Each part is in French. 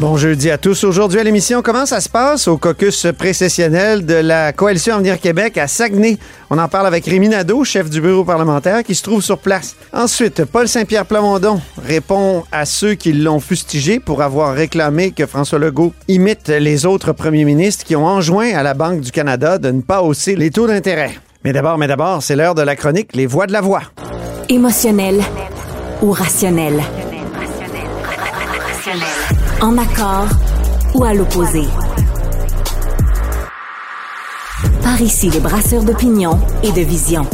Bon jeudi à tous. Aujourd'hui à l'émission, comment ça se passe au caucus précessionnel de la Coalition Avenir Québec à Saguenay? On en parle avec Rémi Nadeau, chef du bureau parlementaire, qui se trouve sur place. Ensuite, Paul Saint-Pierre Plamondon répond à ceux qui l'ont fustigé pour avoir réclamé que François Legault imite les autres premiers ministres qui ont enjoint à la Banque du Canada de ne pas hausser les taux d'intérêt. Mais d'abord, mais d'abord, c'est l'heure de la chronique Les Voix de la Voix. Émotionnel ou rationnel? En accord ou à l'opposé? Par ici, les brasseurs d'opinion et de vision.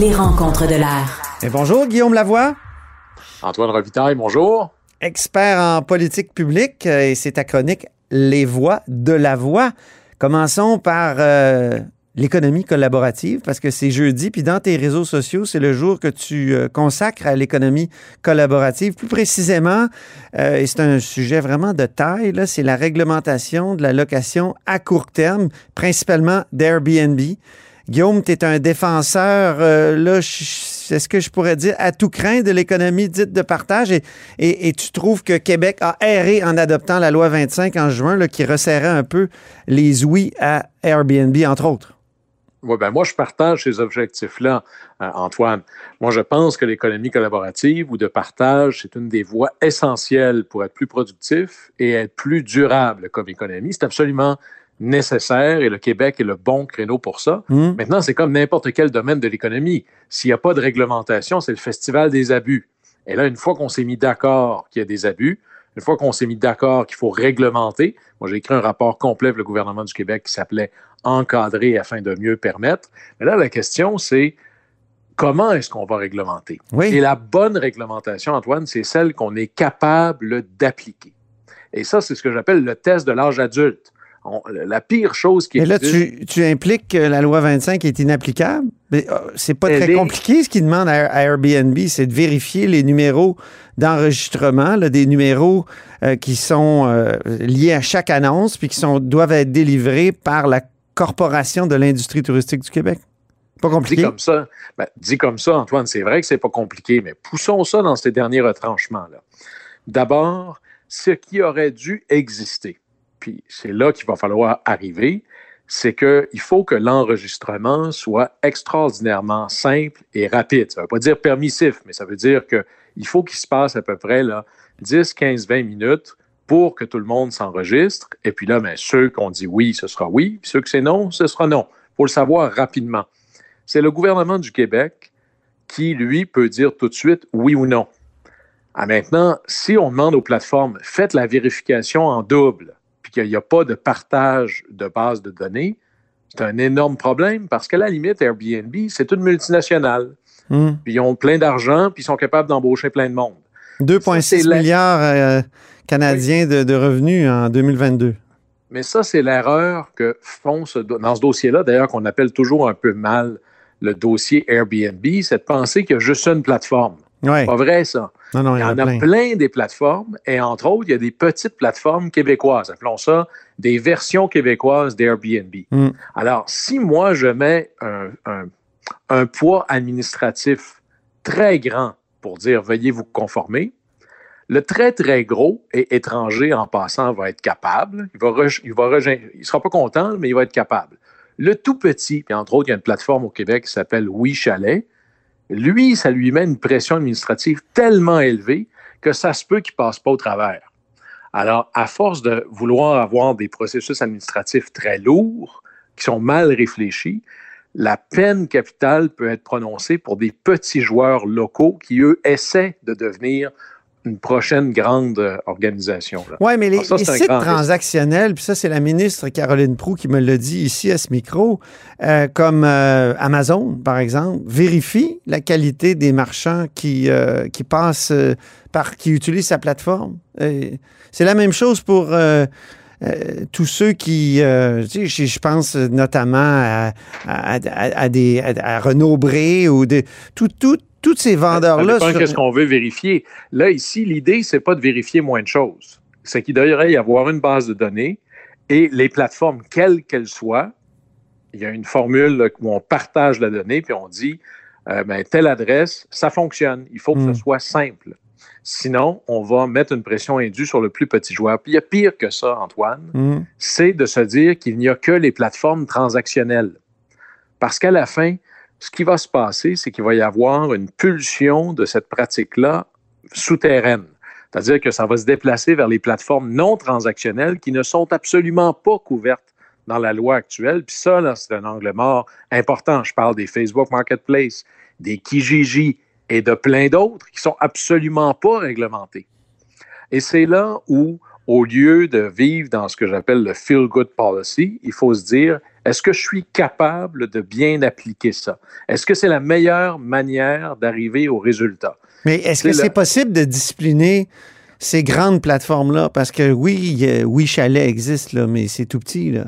Les rencontres de l'air. Et bonjour, Guillaume Lavoie, Antoine Robitaille, bonjour. expert en politique publique, euh, et c'est ta chronique Les Voix de la Voix. Commençons par euh, l'économie collaborative, parce que c'est jeudi, puis dans tes réseaux sociaux, c'est le jour que tu euh, consacres à l'économie collaborative. Plus précisément, euh, et c'est un sujet vraiment de taille, c'est la réglementation de la location à court terme, principalement d'Airbnb. Guillaume, tu es un défenseur, euh, là, est-ce que je pourrais dire, à tout craint de l'économie dite de partage? Et, et- et tu trouves que Québec a erré en adoptant la loi 25 en juin, là, qui resserrait un peu les ouïes à Airbnb, entre autres? Ouais, ben moi, je partage ces objectifs-là, euh, Antoine. Moi, je pense que l'économie collaborative ou de partage, c'est une des voies essentielles pour être plus productif et être plus durable comme économie. C'est absolument nécessaire et le Québec est le bon créneau pour ça. Hmm? Maintenant, c'est comme n'importe quel domaine de l'économie. S'il n'y a pas de réglementation, c'est le festival des abus. Et là, une fois qu'on s'est mis d'accord qu'il y a des abus, une fois qu'on s'est mis d'accord qu'il faut réglementer, moi j'ai écrit un rapport complet pour le gouvernement du Québec qui s'appelait Encadrer afin de mieux permettre. Mais là, la question, c'est comment est-ce qu'on va réglementer? Oui. Et la bonne réglementation, Antoine, c'est celle qu'on est capable d'appliquer. Et ça, c'est ce que j'appelle le test de l'âge adulte. On- la pire chose qui Et là, existe- tu, tu impliques que la loi 25 est inapplicable? Mais euh, c'est pas très est- compliqué. Ce qu'ils demandent à, Airbnb, c'est de vérifier les numéros d'enregistrement, là, des numéros euh, qui sont euh, liés à chaque annonce puis qui sont, doivent être délivrés par la Corporation de l'industrie touristique du Québec. Pas Dit compliqué. comme ça, ben, dit comme ça, Antoine, c'est vrai que c'est pas compliqué, mais poussons ça dans ces derniers retranchements-là. D'abord, ce qui aurait dû exister, puis c'est là qu'il va falloir arriver, c'est qu'il faut que l'enregistrement soit extraordinairement simple et rapide. Ça ne veut pas dire permissif, mais ça veut dire qu'il faut qu'il se passe à peu près là, 10, 15, 20 minutes pour que tout le monde s'enregistre. Et puis là, ben, ceux qui ont dit oui, ce sera oui, puis ceux que c'est non, ce sera non. Il faut le savoir rapidement. C'est le gouvernement du Québec qui, lui, peut dire tout de suite oui ou non. Ah, maintenant, si on demande aux plateformes, faites la vérification en double, qu'il n'y a pas de partage de base de données, c'est un énorme problème parce qu'à la limite, Airbnb, c'est une multinationale. Hmm. Puis ils ont plein d'argent, puis ils sont capables d'embaucher plein de monde. Ça, 2,6 c'est la- milliards euh, canadiens de, de revenus en 2022. Mais ça, c'est l'erreur que font ce dans ce dossier-là, d'ailleurs, qu'on appelle toujours un peu mal le dossier Airbnb, c'est de penser qu'il y a juste une plateforme. Oui. Pas vrai, ça. Non, non, Il y en a plein. des plateformes, et entre autres, il y a des petites plateformes québécoises, appelons ça des versions québécoises d'Airbnb. Mm. Alors, si moi, je mets un, un- un poids administratif très grand pour dire veuillez vous conformer, le très, très gros et étranger en passant va être capable. Il va, il sera pas content, mais il va être capable. Le tout petit, puis entre autres, il y a une plateforme au Québec qui s'appelle Oui Chalet. Lui, ça lui met une pression administrative tellement élevée que ça se peut qu'il passe pas au travers. Alors, à force de vouloir avoir des processus administratifs très lourds, qui sont mal réfléchis, la peine capitale peut être prononcée pour des petits joueurs locaux qui, eux, essaient de devenir une prochaine grande euh, organisation. Oui, mais les, Alors ça, les c'est un sites transactionnels, puis ça, c'est la ministre Caroline Proux qui me l'a dit ici à ce micro, euh, comme euh, Amazon, par exemple, vérifie la qualité des marchands qui, euh, qui passent par, qui utilisent sa plateforme. C'est la même chose pour euh, tous ceux qui, euh, tu sais, je, pense notamment à, à, à- à des, à, Renaud Bré ou de, tout, tout, tous ces vendeurs-là. sur- qu'est-ce qu'on veut vérifier. Là, ici, l'idée, c'est pas de vérifier moins de choses. C'est qu'il devrait y avoir une base de données et les plateformes, quelles qu'elles soient, il y a une formule où on partage la donnée puis on dit, euh, ben, telle adresse, ça fonctionne. Il faut que ce soit simple. Sinon, on va mettre une pression indue sur le plus petit joueur. Puis il y a pire que ça, Antoine Hum. c'est de se dire qu'il n'y a que les plateformes transactionnelles. Parce qu'à la fin, ce qui va se passer, c'est qu'il va y avoir une pulsion de cette pratique-là souterraine. C'est-à-dire que ça va se déplacer vers les plateformes non transactionnelles qui ne sont absolument pas couvertes dans la loi actuelle. Puis ça, là, c'est un angle mort important. Je parle des Facebook Marketplace, des Kijiji et de plein d'autres qui sont absolument pas réglementés. Et c'est là où, au lieu de vivre dans ce que j'appelle le feel-good policy, il faut se dire, est-ce que je suis capable de bien appliquer ça? Est-ce que c'est la meilleure manière d'arriver au résultat? Mais est-ce que C'est c'est le- possible de discipliner ces grandes plateformes-là? Parce que oui, oui, Chalet existe, là, mais c'est tout petit. Là.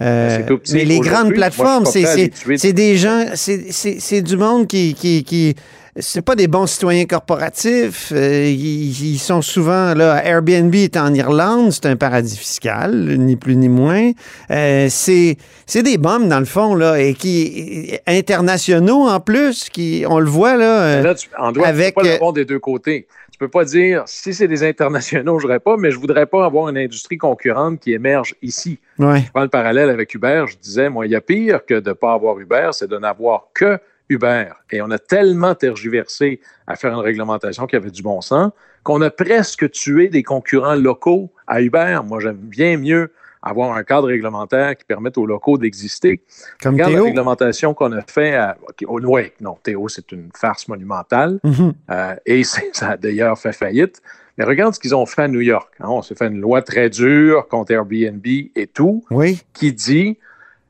Euh, C'est tout petit. mais les grandes plateformes, c'est des gens, c'est- du monde qui. qui, qui c'est pas des bons citoyens corporatifs. euh, ils, ils sont souvent là. Airbnb est en Irlande, c'est un paradis fiscal, ni plus ni moins. Euh, c'est c'est des bombes dans le fond là et qui internationaux en plus, qui on le voit là. euh, Là, tu, avec, tu peux pas euh, des deux côtés. Tu peux pas dire, si c'est des internationaux, je voudrais pas, mais je voudrais pas avoir une industrie concurrente qui émerge ici. ouais. Je prends le parallèle avec Uber, je disais, moi, il y a pire que de ne pas avoir Uber, c'est de n'avoir que Uber. Et on a tellement tergiversé à faire une réglementation qui avait du bon sens qu'on a presque tué des concurrents locaux à Uber. Moi, j'aime bien mieux avoir un cadre réglementaire qui permette aux locaux d'exister. Comme Regarde la réglementation qu'on a fait à, ok, au ouais, non, Théo, c'est une farce monumentale. Mhm. Euh, et ça a d'ailleurs fait faillite. Mais regarde ce qu'ils ont fait à New York. hein. On s'est fait une loi très dure contre Airbnb et tout Oui. qui dit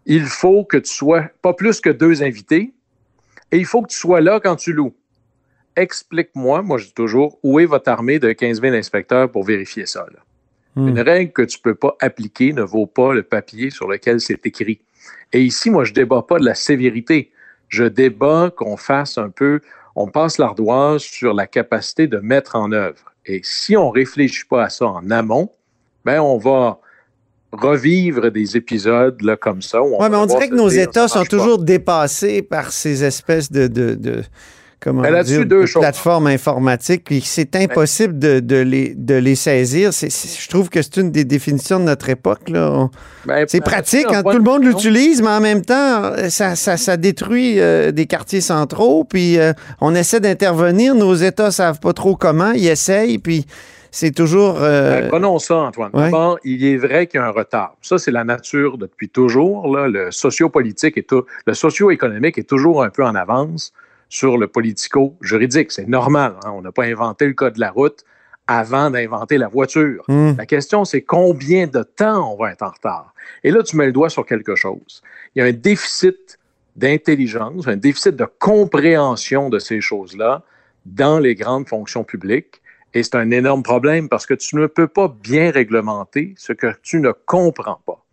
il faut que tu sois pas plus que deux invités et il faut que tu sois là quand tu loues. Explique-moi, moi je dis toujours, où est votre armée de 15 000 inspecteurs pour vérifier ça? là? Hmm. Une règle que tu ne peux pas appliquer ne vaut pas le papier sur lequel c'est écrit. Et ici, moi, je ne débat pas de la sévérité. Je débat qu'on fasse un peu, on passe l'ardoise sur la capacité de mettre en œuvre. Et si on ne réfléchit pas à ça en amont, ben on va revivre des épisodes là, comme ça. Oui, mais on dirait que nos États sont pas. toujours dépassés par ces espèces de, de, de- comment là-dessus, dire, deux de plateformes informatiques, puis c'est impossible de, de les, de les saisir. Je trouve que c'est une des définitions de notre époque. Ben, C'est là-dessus, pratique, hein, tout le monde l'utilise, mais en même temps, ça, ça, ça détruit euh, des quartiers centraux, puis euh, on essaie d'intervenir, nos États savent pas trop comment, ils essayent, puis c'est toujours... euh, Ben, prenons ça, Antoine. ouais. D'abord, il est vrai qu'il y a un retard. Ça, c'est la nature depuis toujours. Là. Le sociopolitique et tout, le socio-économique est toujours un peu en avance sur le politico-juridique. C'est normal. hein. On n'a pas inventé le code de la route avant d'inventer la voiture. hum, La question, c'est combien de temps on va être en retard? Et là, tu mets le doigt sur quelque chose. Il y a un déficit d'intelligence, un déficit de compréhension de ces choses-là dans les grandes fonctions publiques. Et c'est un énorme problème parce que tu ne peux pas bien réglementer ce que tu ne comprends pas.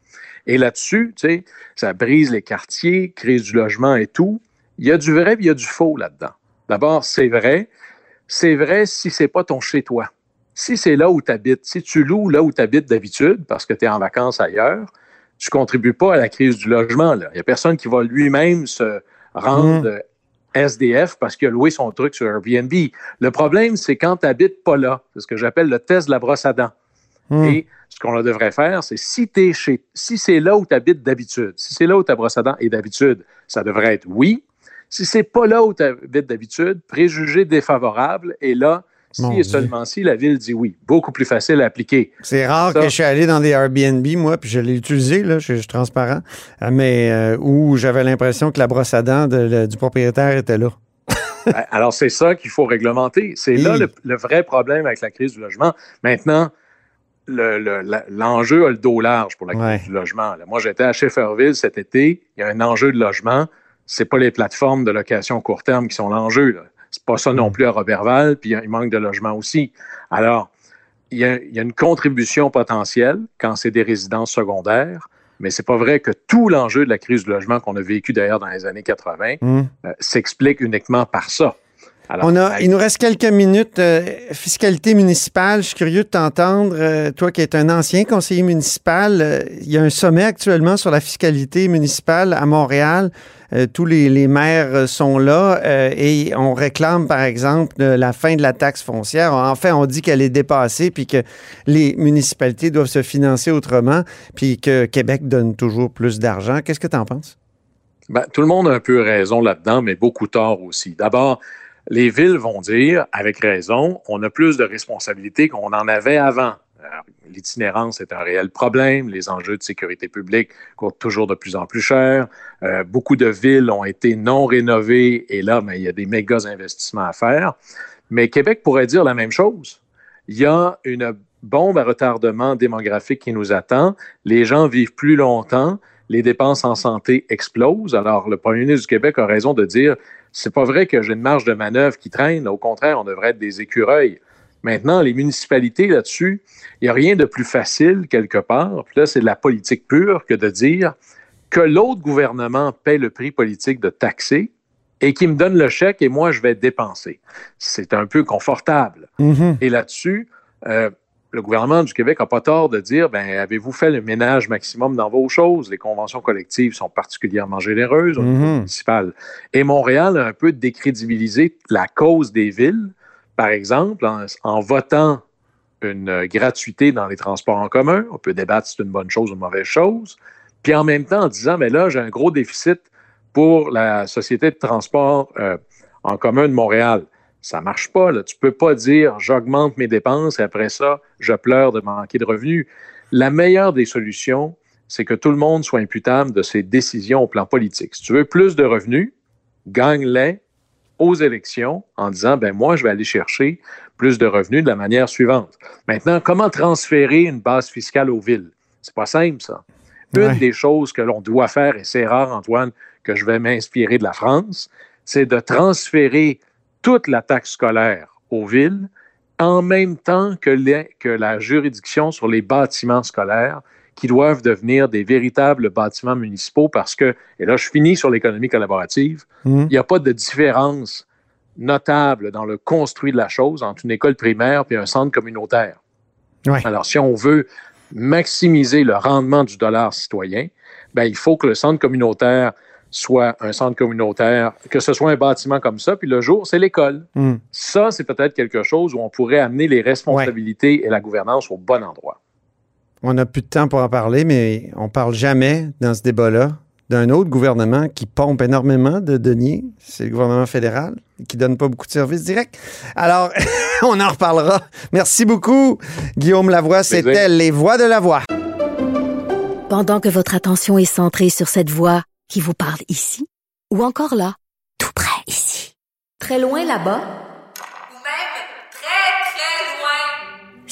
Et là-dessus, tu sais, ça brise les quartiers, crise du logement et tout. Il y a du vrai, puis il y a du faux là-dedans. D'abord, c'est vrai. C'est vrai si c'est pas ton chez-toi. Si c'est là où tu habites, si tu loues là où tu habites d'habitude parce que tu es en vacances ailleurs, tu contribues pas à la crise du logement. Il n'y a personne qui va lui-même se rendre euh, SDF parce qu'il a loué son truc sur Airbnb. Le problème, c'est quand tu n'habites pas là. C'est ce que j'appelle le test de la brosse à dents. hum. Et ce qu'on devrait faire, c'est si chez, si c'est là où tu habites d'habitude, si c'est là où ta brosse à dents est d'habitude, ça devrait être oui. Si c'est pas là où tu habites d'habitude, préjugé défavorable, et là, si Mon et Dieu. seulement si la ville dit oui. Beaucoup plus facile à appliquer. C'est rare Ça. que je suis allé dans des Airbnb, moi, puis je l'ai utilisé, là, je, je suis transparent, euh, mais euh, où j'avais l'impression que la brosse à dents de- le- du propriétaire était là. Ben, Alors, c'est ça qu'il faut réglementer. C'est là le, le vrai problème avec la crise du logement. Maintenant, le- le- l'enjeu a le dos large pour la crise Ouais. du logement. là. Moi, j'étais à Shefferville cet été. Il y a un enjeu de logement. C'est pas les plateformes de location court terme qui sont l'enjeu. C'est pas ça Mm. non plus à Robertval, puis il manque de logement aussi. Alors, il y a, il y a une contribution potentielle quand c'est des résidences secondaires, mais c'est pas vrai que tout l'enjeu de la crise du logement qu'on a vécu d'ailleurs dans les années 80 Hum. euh, s'explique uniquement par ça. Alors, On a, il nous reste quelques minutes. Euh, fiscalité municipale, je suis curieux de t'entendre. Euh, toi qui es un ancien conseiller municipal, euh, il y a un sommet actuellement sur la fiscalité municipale à Montréal. Euh, tous les, maires euh, sont là euh, et on réclame, par exemple, la fin de la taxe foncière. Enfin, on dit qu'elle est dépassée puis que les municipalités doivent se financer autrement puis que Québec donne toujours plus d'argent. Qu'est-ce que tu en penses? Ben, tout le monde a un peu raison là-dedans, mais beaucoup tort aussi. D'abord, les villes vont dire, avec raison, on a plus de responsabilités qu'on en avait avant. L'itinérance est un réel problème, les enjeux de sécurité publique coûtent toujours de plus en plus cher. Euh, beaucoup de villes ont été non rénovées et là, ben, il y a des méga investissements à faire. Mais Québec pourrait dire la même chose. Il y a une bombe à retardement démographique qui nous attend. Les gens vivent plus longtemps les dépenses en santé explosent. Alors, le premier ministre du Québec a raison de dire c'est pas vrai que j'ai une marge de manœuvre qui traîne. Au contraire, on devrait être des écureuils. Maintenant, les municipalités là-dessus, il n'y a rien de plus facile quelque part. Puis là, c'est de la politique pure que de dire que l'autre gouvernement paie le prix politique de taxer et qui me donne le chèque et moi, je vais dépenser. C'est un peu confortable. Mhm. Et là-dessus, euh, le gouvernement du Québec n'a pas tort de dire ben, avez-vous fait le ménage maximum dans vos choses? Les conventions collectives sont particulièrement généreuses au niveau Mhm. municipal. Et Montréal a un peu décrédibilisé la cause des villes, par exemple, en, votant une gratuité dans les transports en commun. On peut débattre si c'est une bonne chose ou une mauvaise chose. Puis en même temps, en disant mais là, j'ai un gros déficit pour la Société de transport euh, en commun de Montréal. Ça marche pas. Là. Tu peux pas dire j'augmente mes dépenses et après ça, je pleure de manquer de revenus. La meilleure des solutions, c'est que tout le monde soit imputable de ses décisions au plan politique. Si tu veux plus de revenus, gagne-les aux élections en disant ben moi je vais aller chercher plus de revenus de la manière suivante. Maintenant, comment transférer une base fiscale aux villes? C'est pas simple ça. Une des choses que l'on doit faire et c'est rare Antoine que je vais m'inspirer de la France, c'est de transférer toute la taxe scolaire aux villes en même temps que, les- que la juridiction sur les bâtiments scolaires qui doivent devenir des véritables bâtiments municipaux parce que, et là je finis sur l'économie collaborative, Mhm. il n'y a pas de différence notable dans le construit de la chose entre une école primaire et un centre communautaire. Ouais. Alors, si on veut maximiser le rendement du dollar citoyen, ben, il faut que le centre communautaire soit un centre communautaire, que ce soit un bâtiment comme ça, puis le jour, c'est l'école. Mhm. Ça, c'est peut-être quelque chose où on pourrait amener les responsabilités et la gouvernance au bon endroit. On n'a plus de temps pour en parler, mais on parle jamais dans ce débat-là d'un autre gouvernement qui pompe énormément de deniers. C'est le gouvernement fédéral qui donne pas beaucoup de services directs. Alors, on en reparlera. Merci beaucoup, Guillaume Lavoie. C'était Les Voix de la Voix. Pendant que votre attention est centrée sur cette voix qui vous parle ici, ou encore là, tout près ici, très loin là-bas, Ou même très, très loin.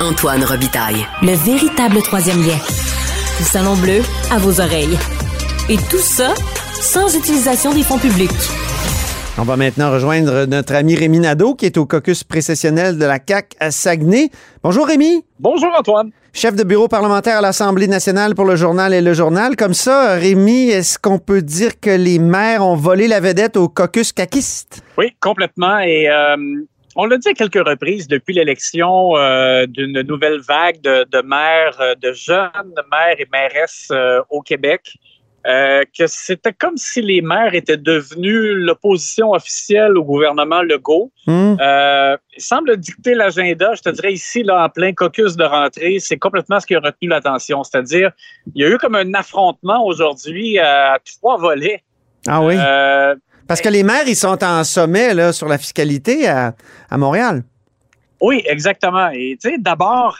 Antoine Robitaille. Le véritable troisième lien. Le salon bleu à vos oreilles. Et tout ça sans utilisation des fonds publics. On va maintenant rejoindre notre ami Rémi Nadeau, qui est au caucus précessionnel de la CAQ à Saguenay. Bonjour Rémi, Bonjour Antoine. chef de bureau parlementaire à l'Assemblée nationale pour le journal et le journal. Comme ça, Rémi, est-ce qu'on peut dire que les maires ont volé la vedette au caucus caquiste? Oui, complètement. Et euh, on l'a dit à quelques reprises depuis l'élection euh, d'une nouvelle vague de, de maires, euh, de jeunes maires et mairesses euh, au Québec, euh, que c'était comme si les maires étaient devenus l'opposition officielle au gouvernement Legault. Hmm. Il semble dicter l'agenda, je te dirais ici, là, en plein caucus de rentrée, c'est complètement ce qui a retenu l'attention. C'est-à-dire, il y a eu comme un affrontement aujourd'hui à trois volets. Ah oui. Euh, Parce que les maires, ils sont en sommet là, sur la fiscalité à, Montréal. Oui, exactement. Et tu sais, d'abord,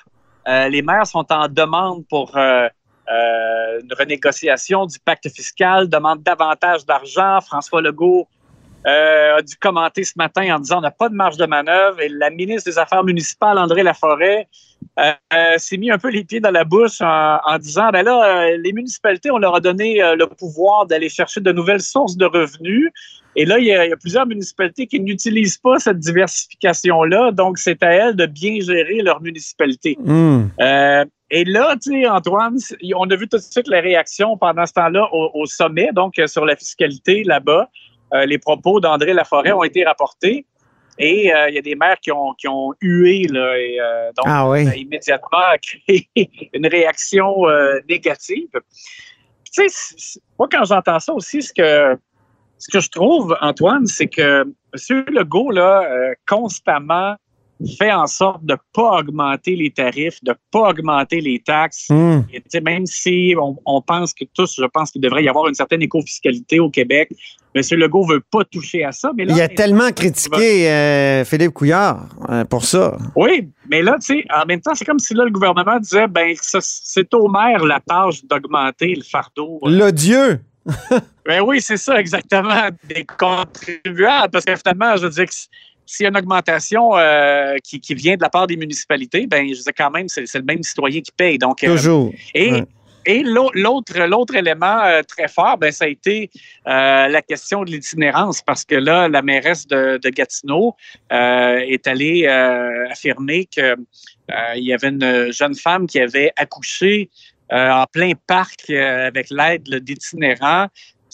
euh, les maires sont en demande pour euh, euh, une renégociation du pacte fiscal, demandent davantage d'argent. François Legault a dû commenter ce matin en disant on n'a pas de marge de manœuvre. Et la ministre des Affaires municipales, André Laforêt, euh, euh, s'est mis un peu les pieds dans la bouche en, en disant ben là, euh, les municipalités, on leur a donné euh, le pouvoir d'aller chercher de nouvelles sources de revenus. Et là, il y, a, il y a plusieurs municipalités qui n'utilisent pas cette diversification-là. Donc, c'est à elles de bien gérer leur municipalité. Hmm. Euh, et là, tu sais, Antoine, on a vu tout de suite les réactions pendant ce temps-là au, au sommet, donc euh, sur la fiscalité là-bas. Euh, les propos d'André Laforêt ont été rapportés. Et euh, il y a des maires qui ont, qui ont hué, là, et euh, donc Ah oui. ça a immédiatement créé une réaction euh, négative. Tu sais, moi, quand j'entends ça aussi, ce que, ce que je trouve, Antoine, c'est que M. Legault, là, constamment, fait en sorte de ne pas augmenter les tarifs, de ne pas augmenter les taxes. Hmm. Et, même si on, on pense que tous, je pense qu'il devrait y avoir une certaine éco-fiscalité au Québec, M. Legault veut pas toucher à ça. Mais là, Il a tellement critiqué euh, Philippe Couillard euh, pour ça. Oui, mais là, tu sais, en même temps, c'est comme si là, le gouvernement disait, ben, c'est au maire la tâche d'augmenter le fardeau. L'odieux. Ben oui, c'est ça, exactement, des contribuables. Parce que finalement, je veux dire que s'il y a une augmentation euh, qui, qui vient de la part des municipalités, ben, je dire, quand même, c'est c'est le même citoyen qui paye. Donc, euh, Toujours. et, Ouais. et l'au- l'autre, l'autre élément euh, très fort, ben, ça a été euh, la question de l'itinérance, parce que là, la mairesse de, de Gatineau euh, est allée affirmer que euh, il y avait une jeune femme qui avait accouché en plein parc avec l'aide d'itinérants.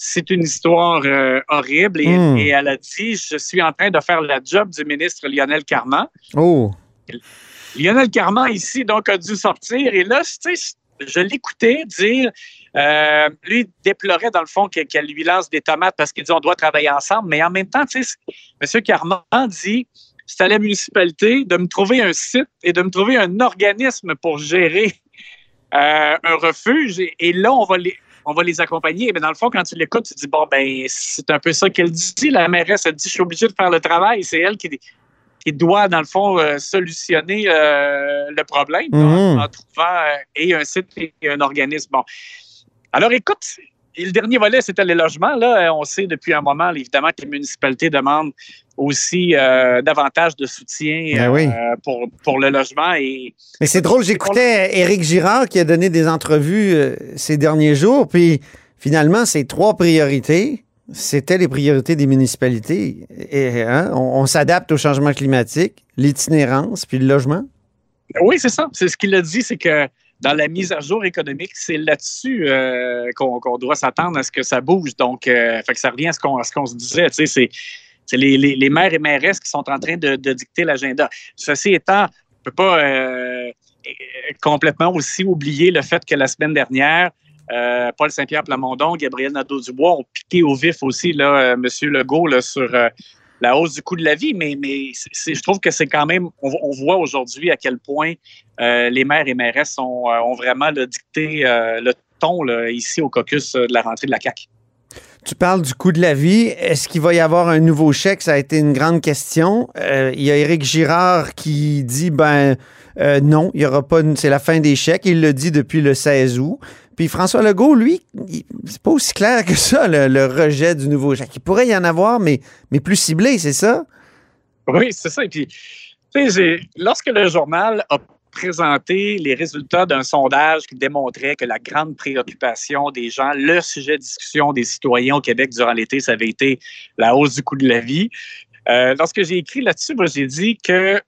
C'est une histoire euh, horrible et, Mm. et elle a dit Je suis en train de faire la job du ministre Lionel Carman. Oh. Lionel Carman, ici, donc, a dû sortir. Et là, tu sais, je l'écoutais dire, euh, lui, déplorait, dans le fond, que- qu'elle lui lance des tomates parce qu'il dit on doit travailler ensemble. Mais en même temps, tu sais, M. Carman dit c'est à la municipalité de me trouver un site et de me trouver un organisme pour gérer euh, un refuge. Et, et là, on va les. On va les accompagner. Mais dans le fond, quand tu l'écoutes, tu dis bon, ben, c'est un peu ça qu'elle dit. La mairesse, elle dit je suis obligée de faire le travail. C'est elle qui, qui doit, dans le fond, euh, solutionner euh, le problème Mhm. en trouvant euh, et un site et un organisme. Bon. Alors, écoute, et le dernier volet, c'était les logements. Là, Euh, on sait depuis un moment, évidemment, que les municipalités demandent aussi euh, davantage de soutien Ben oui. euh, pour, pour le logement. Et Mais c'est drôle, j'écoutais Éric Girard qui a donné des entrevues euh, ces derniers jours, puis finalement, ces trois priorités, c'était les priorités des municipalités. Et, hein, on, on s'adapte au changement climatique, l'itinérance, puis le logement. oui, c'est ça. C'est ce qu'il a dit, c'est que dans la mise à jour économique, c'est là-dessus euh, qu'on doit s'attendre à ce que ça bouge. Donc, euh, fait que ça revient à ce qu'on se disait. C'est les, maires et mairesses qui sont en train de, dicter l'agenda. Ceci étant, on ne peut pas euh, complètement aussi oublier le fait que la semaine dernière, Paul Saint-Pierre Plamondon, Gabriel Nadeau-Dubois ont piqué au vif aussi là, M. Legault sur la hausse du coût de la vie, mais, je trouve que c'est quand même, on, voit aujourd'hui à quel point euh, les maires et mairesses ont, euh, vraiment dicté euh, le ton ici au caucus de la rentrée de la CAQ. Tu parles du coût de la vie. Est-ce qu'il va y avoir un nouveau chèque? Ça a été une grande question. Il y a Éric Girard qui dit, ben non, il y aura pas, c'est la fin des chèques. Il le dit depuis le 16 août. Puis François Legault, lui, c'est pas aussi clair que ça, le, rejet du nouveau chèque. Il pourrait y en avoir, mais, plus ciblé, c'est ça? Oui, c'est ça. Et puis, lorsque le journal a présenté les résultats d'un sondage qui démontrait que la grande préoccupation des gens, le sujet de discussion des citoyens au Québec durant l'été, ça avait été la hausse du coût de la vie. Euh, lorsque j'ai écrit là-dessus, moi, j'ai dit que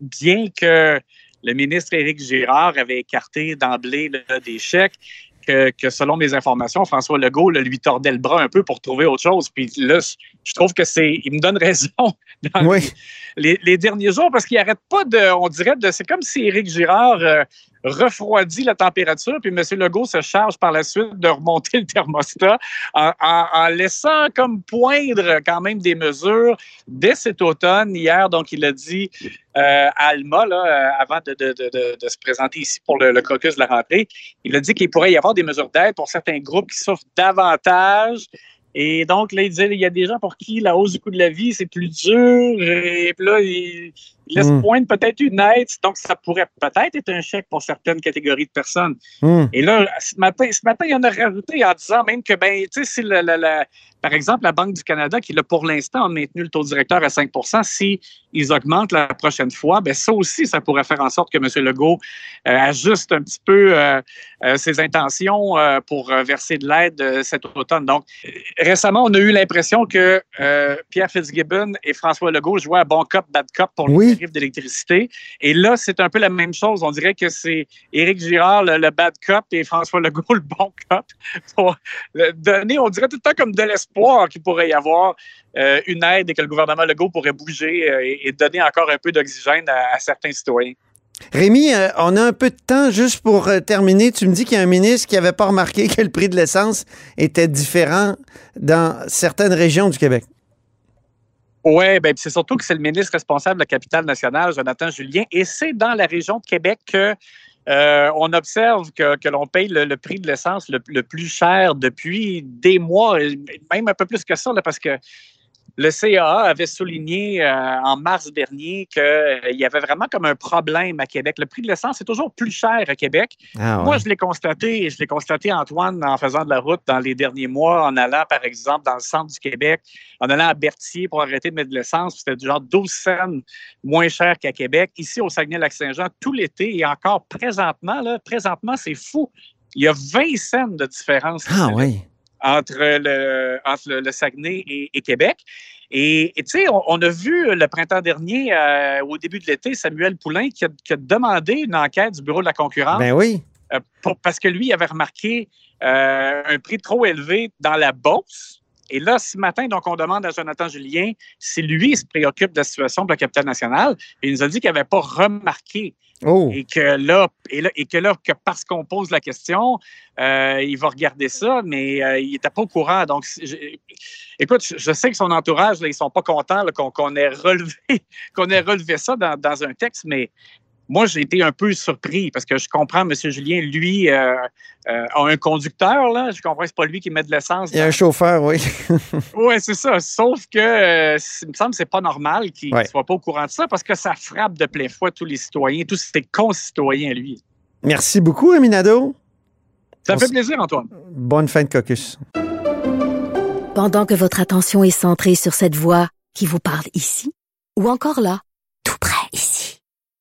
bien que le ministre Éric Girard avait écarté d'emblée des chèques, que, que, selon mes informations, François Legault là, lui tordait le bras un peu pour trouver autre chose. Puis là, je trouve que c'est. Il me donne raison dans Oui. les, les derniers jours parce qu'il n'arrête pas de. On dirait de. C'est comme si Éric Girard euh, refroidit la température, puis M. Legault se charge par la suite de remonter le thermostat en, laissant comme poindre quand même des mesures dès cet automne. Hier, donc, il a dit euh, à Alma, là, euh, avant de, se présenter ici pour le, caucus de la rentrée, il a dit qu'il pourrait y avoir des mesures d'aide pour certains groupes qui souffrent davantage. Et donc, là, il disait, il y a des gens pour qui la hausse du coût de la vie, c'est plus dur. Et puis là, il laisse Mm. poindre peut-être une aide. Donc, ça pourrait peut-être être un chèque pour certaines catégories de personnes. Hum. Et là, ce matin, ce matin, il y en a rajouté en disant même que, ben, tu sais, si la- la- la- par exemple, la Banque du Canada, qui, là, pour l'instant, a maintenu le taux directeur à 5 si ils augmentent la prochaine fois, ben, ça aussi, ça pourrait faire en sorte que M. Legault euh, ajuste un petit peu euh, euh, ses intentions pour verser de l'aide cet automne. Donc, récemment, on a eu l'impression que Pierre Fitzgibbon et François Legault jouaient à bon cop, bad cop pour Oui. Tarifs d'électricité. Et là, c'est un peu la même chose. On dirait que c'est Éric Girard, le, bad cop, et François Legault, le bon cop, pour donner, on dirait tout le temps comme de l'espoir qu'il pourrait y avoir euh, une aide et que le gouvernement Legault pourrait bouger euh, et, donner encore un peu d'oxygène à, certains citoyens. Rémi, euh, on a un peu de temps juste pour terminer. Tu me dis qu'il y a un ministre qui n'avait pas remarqué que le prix de l'essence était différent dans certaines régions du Québec. Oui, ben, c'est surtout que c'est le ministre responsable de la capitale nationale, Jonathan Julien, et c'est dans la région de Québec que euh, on observe que, l'on paye le, prix de l'essence le, le plus cher depuis des mois, même un peu plus que ça, là, parce que le CAA avait souligné euh, en mars dernier qu'il y avait vraiment comme un problème à Québec. Le prix de l'essence est toujours plus cher à Québec. Ah Moi, je l'ai constaté, et je l'ai constaté, Antoine, en faisant de la route dans les derniers mois, en allant, par exemple, dans le centre du Québec, en allant à Berthier pour arrêter de mettre de l'essence. C'était du genre 12 cents moins cher qu'à Québec. Ici, au Saguenay-Lac-Saint-Jean, tout l'été et encore présentement, là, présentement, c'est fou. Il y a 20 cents de différence Ah oui. Entre le, entre le, le Saguenay et, et Québec. Et tu sais, on, on a vu le printemps dernier, euh, au début de l'été, Samuel Poulain qui a, qui a demandé une enquête du Bureau de la concurrence Ben oui. euh, pour- parce que lui avait remarqué euh, un prix trop élevé dans la bourse. Et là, ce matin, donc, on demande à Jonathan Julien si lui se préoccupe de la situation de la capitale nationale. Et il nous a dit qu'il n'avait pas remarqué Oh. et que là, et que, là, que parce qu'on pose la question, euh, il va regarder ça, mais euh, il n'était pas au courant. Donc, écoute, je, sais que son entourage, là, ils sont pas contents qu'on ait relevé, qu'on ait relevé ça dans un texte, mais moi, j'ai été un peu surpris parce que je comprends, M. Julien, lui, euh, euh, a un conducteur, là. Je comprends que c'est pas lui qui met de l'essence. Il y a un chauffeur, oui. Oui, c'est ça. Sauf que, euh, il me semble c'est pas normal qu'il ne Ouais. soit pas au courant de ça parce que ça frappe de plein fouet tous les citoyens, tous ses concitoyens, lui. Merci beaucoup, Rémi Nadeau. Ça On fait plaisir, Antoine. Bonne fin de caucus. Pendant que votre attention est centrée sur cette voix qui vous parle ici, ou encore là, tout près ici,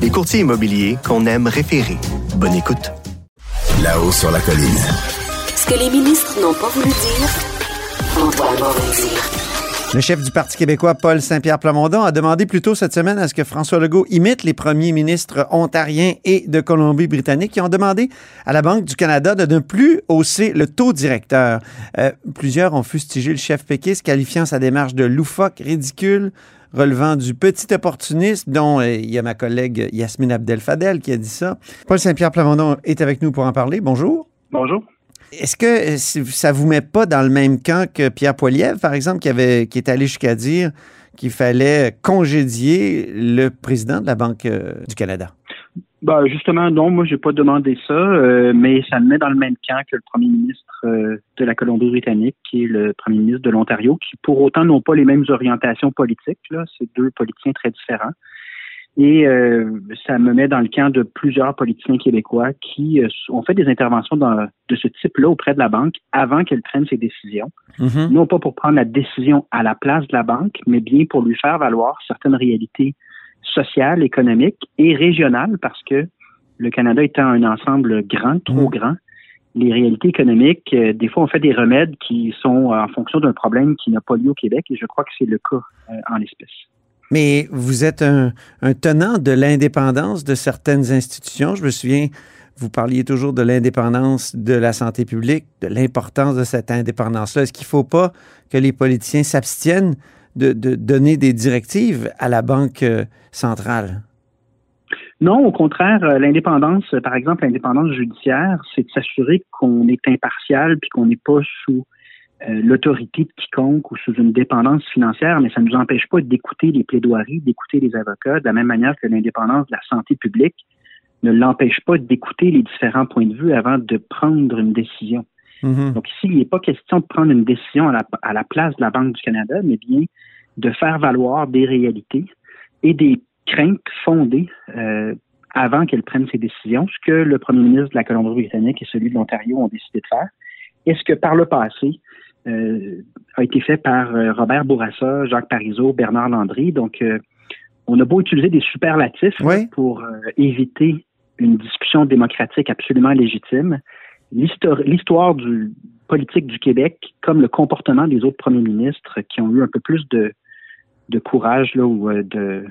les courtiers immobiliers qu'on aime référer. Bonne écoute. Là-haut sur la colline. Ce que les ministres n'ont pas voulu dire, va vous le dire. Le chef du Parti québécois, Paul Saint-Pierre Plamondon, a demandé plus tôt cette semaine à ce que François Legault imite les premiers ministres ontariens et de Colombie-Britannique qui ont demandé à la Banque du Canada de ne plus hausser le taux directeur. Euh, plusieurs ont fustigé le chef péquiste, qualifiant sa démarche de loufoque, ridicule, relevant du petit opportunisme, dont euh, il y a ma collègue Yasmine Abdel-Fadel qui a dit ça. Paul Saint-Pierre Plamondon est avec nous pour en parler. Bonjour. Bonjour. Est-ce que euh, ça vous met pas dans le même camp que Pierre Poilievre, par exemple, qui, avait, qui est allé jusqu'à dire qu'il fallait congédier le président de la Banque euh, du Canada? Ben, justement, non, moi, j'ai pas demandé ça, euh, mais ça me met dans le même camp que le premier ministre euh, la Colombie-Britannique, qui est le premier ministre de l'Ontario, qui pour autant n'ont pas les mêmes orientations politiques. Là, c'est deux politiciens très différents. Et euh, ça me met dans le camp de plusieurs politiciens québécois qui euh, ont fait des interventions dans, de ce type-là auprès de la banque avant qu'elle prenne ses décisions. Mhm. Non pas pour prendre la décision à la place de la banque, mais bien pour lui faire valoir certaines réalités sociales, économiques et régionales, parce que le Canada étant un ensemble grand, trop grand, les réalités économiques, euh, des fois, on fait des remèdes qui sont en fonction d'un problème qui n'a pas lieu au Québec, et je crois que c'est le cas euh, en l'espèce. Mais vous êtes un, tenant de l'indépendance de certaines institutions. Je me souviens, vous parliez toujours de l'indépendance de la santé publique, de l'importance de cette indépendance-là. Est-ce qu'il ne faut pas que les politiciens s'abstiennent de, de donner des directives à la Banque euh, centrale? Non, au contraire, euh, l'indépendance, par exemple, l'indépendance judiciaire, c'est de s'assurer qu'on est impartial puis qu'on n'est pas sous euh, l'autorité de quiconque ou sous une dépendance financière, mais ça ne nous empêche pas d'écouter les plaidoiries, d'écouter les avocats, de la même manière que l'indépendance de la santé publique ne l'empêche pas d'écouter les différents points de vue avant de prendre une décision. Mhm. Donc ici, il n'est pas question de prendre une décision à la, à la place de la Banque du Canada, mais bien de faire valoir des réalités et des craintes fondées euh, avant qu'elle prenne ses décisions, ce que le premier ministre de la Colombie-Britannique et celui de l'Ontario ont décidé de faire. Et ce que par le passé euh, a été fait par euh, Robert Bourassa, Jacques Parizeau, Bernard Landry. Donc, euh, on a beau utiliser des superlatifs Oui. pour éviter une discussion démocratique absolument légitime. L'histoire du politique du Québec, comme le comportement des autres premiers ministres qui ont eu un peu plus de, de courage là, ou de,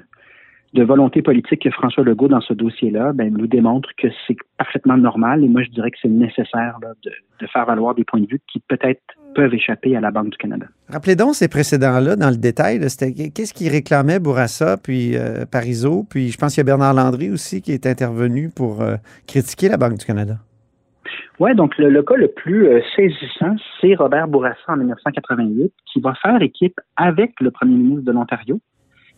de volonté politique que François Legault dans ce dossier-là, ben, nous démontre que c'est parfaitement normal et moi je dirais que c'est nécessaire là, de, de faire valoir des points de vue qui peut-être peuvent échapper à la Banque du Canada. Rappelez donc ces précédents-là dans le détail. qu'est-ce qui réclamait Bourassa, puis euh, Parizeau, puis je pense qu'il y a Bernard Landry aussi qui est intervenu pour euh, critiquer la Banque du Canada. Oui, donc le, le cas le plus euh, saisissant, c'est Robert Bourassa en 1988, qui va faire équipe avec le premier ministre de l'Ontario,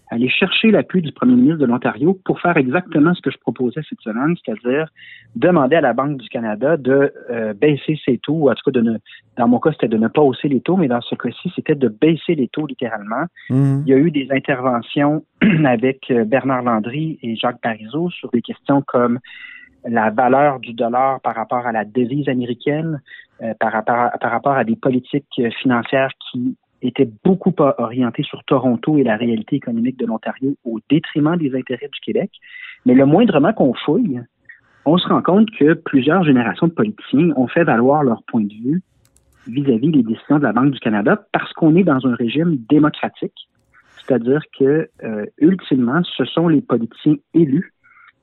aller chercher l'appui du premier ministre de l'Ontario pour faire exactement ce que je proposais cette semaine, c'est-à-dire demander à la Banque du Canada de euh, baisser ses taux, ou en tout cas de ne, dans mon cas, c'était de ne pas hausser les taux, mais dans ce cas-ci, c'était de baisser les taux littéralement. Mhm. Il y a eu des interventions avec euh, Bernard Landry et Jacques Parizeau sur des questions comme la valeur du dollar par rapport à la devise américaine, euh, par, rapport à, par rapport à des politiques financières qui étaient beaucoup pas orientées sur Toronto et la réalité économique de l'Ontario au détriment des intérêts du Québec. Mais le moindrement qu'on fouille, on se rend compte que plusieurs générations de politiciens ont fait valoir leur point de vue vis-à-vis des décisions de la Banque du Canada parce qu'on est dans un régime démocratique, c'est-à-dire que euh, ultimement, ce sont les politiciens élus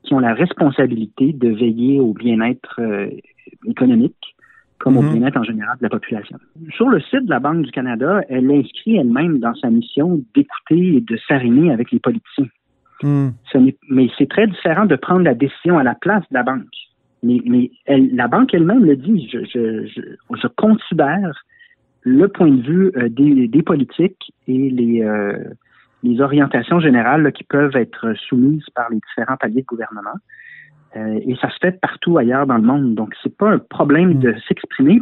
qui ont la responsabilité de veiller au bien-être euh, économique comme au Mhm. bien-être en général de la population. Sur le site de la Banque du Canada, elle inscrit elle-même dans sa mission d'écouter et de s'arrimer avec les politiciens. Ce n'est- mais c'est très différent de prendre la décision à la place de la banque. Mais, mais elle- la banque elle-même le dit. Je, je, je, je considère le point de vue euh, des, des politiques et les, euh, les orientations générales là, qui peuvent être soumises par les différents paliers de gouvernement. Euh, et ça se fait partout ailleurs dans le monde. Donc, c'est pas un problème de s'exprimer.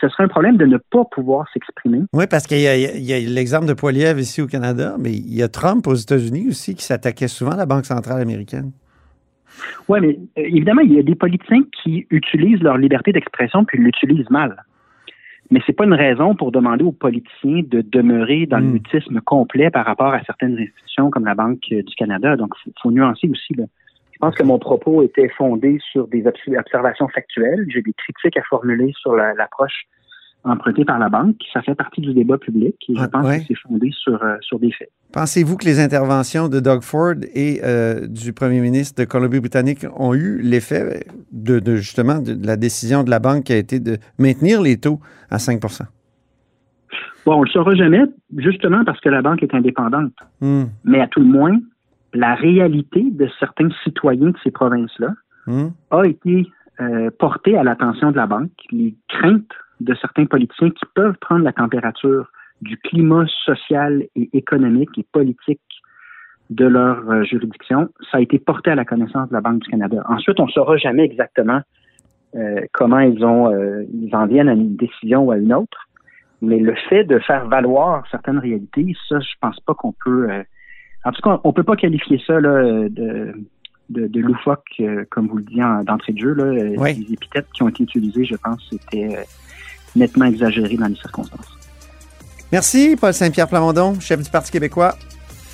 Ce serait un problème de ne pas pouvoir s'exprimer. Oui, parce qu'il y a, il y a l'exemple de Poiliev ici au Canada, mais il y a Trump aux États-Unis aussi qui s'attaquait souvent à la Banque centrale américaine. Oui, mais euh, évidemment, il y a des politiciens qui utilisent leur liberté d'expression puis l'utilisent mal. Mais c'est pas une raison pour demander aux politiciens de demeurer dans le Mm. mutisme complet par rapport à certaines institutions comme la Banque du Canada. Donc, il faut nuancer aussi. Là. Je pense que mon propos était fondé sur des obs- observations factuelles. J'ai des critiques à formuler sur la- l'approche empruntée par la banque. Ça fait partie du débat public et je Ah, pense ouais. que c'est fondé sur, euh, sur des faits. Pensez-vous que les interventions de Doug Ford et euh, du premier ministre de Colombie-Britannique ont eu l'effet de, de, justement de, de la décision de la banque qui a été de maintenir les taux à 5% Bon, on le saura jamais, justement parce que la banque est indépendante. Hmm. mais à tout le moins, la réalité de certains citoyens de ces provinces-là Hmm. a été euh, portée à l'attention de la banque. Les craintes de certains politiciens qui peuvent prendre la température du climat social et économique et politique de leur euh, juridiction, ça a été porté à la connaissance de la Banque du Canada. Ensuite, on ne saura jamais exactement euh, comment ils ont euh, ils en viennent à une décision ou à une autre. Mais le fait de faire valoir certaines réalités, ça, je pense pas qu'on peut euh, En tout cas, on peut pas qualifier ça là, de, de, de loufoque, euh, comme vous le dites en- d'entrée de jeu. Là. Euh, Oui. Les épithètes qui ont été utilisées, je pense, c'était euh, nettement exagéré dans les circonstances. Merci, Paul Saint-Pierre Plamondon, chef du Parti québécois.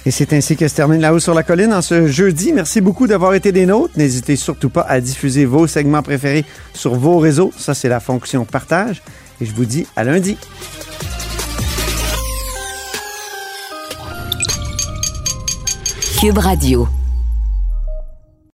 Et c'est ainsi que se termine La Haut sur la Colline en ce jeudi. Merci beaucoup d'avoir été des nôtres. N'hésitez surtout pas à diffuser vos segments préférés sur vos réseaux. Ça, c'est la fonction partage. Et je vous dis à lundi. Cube Radio.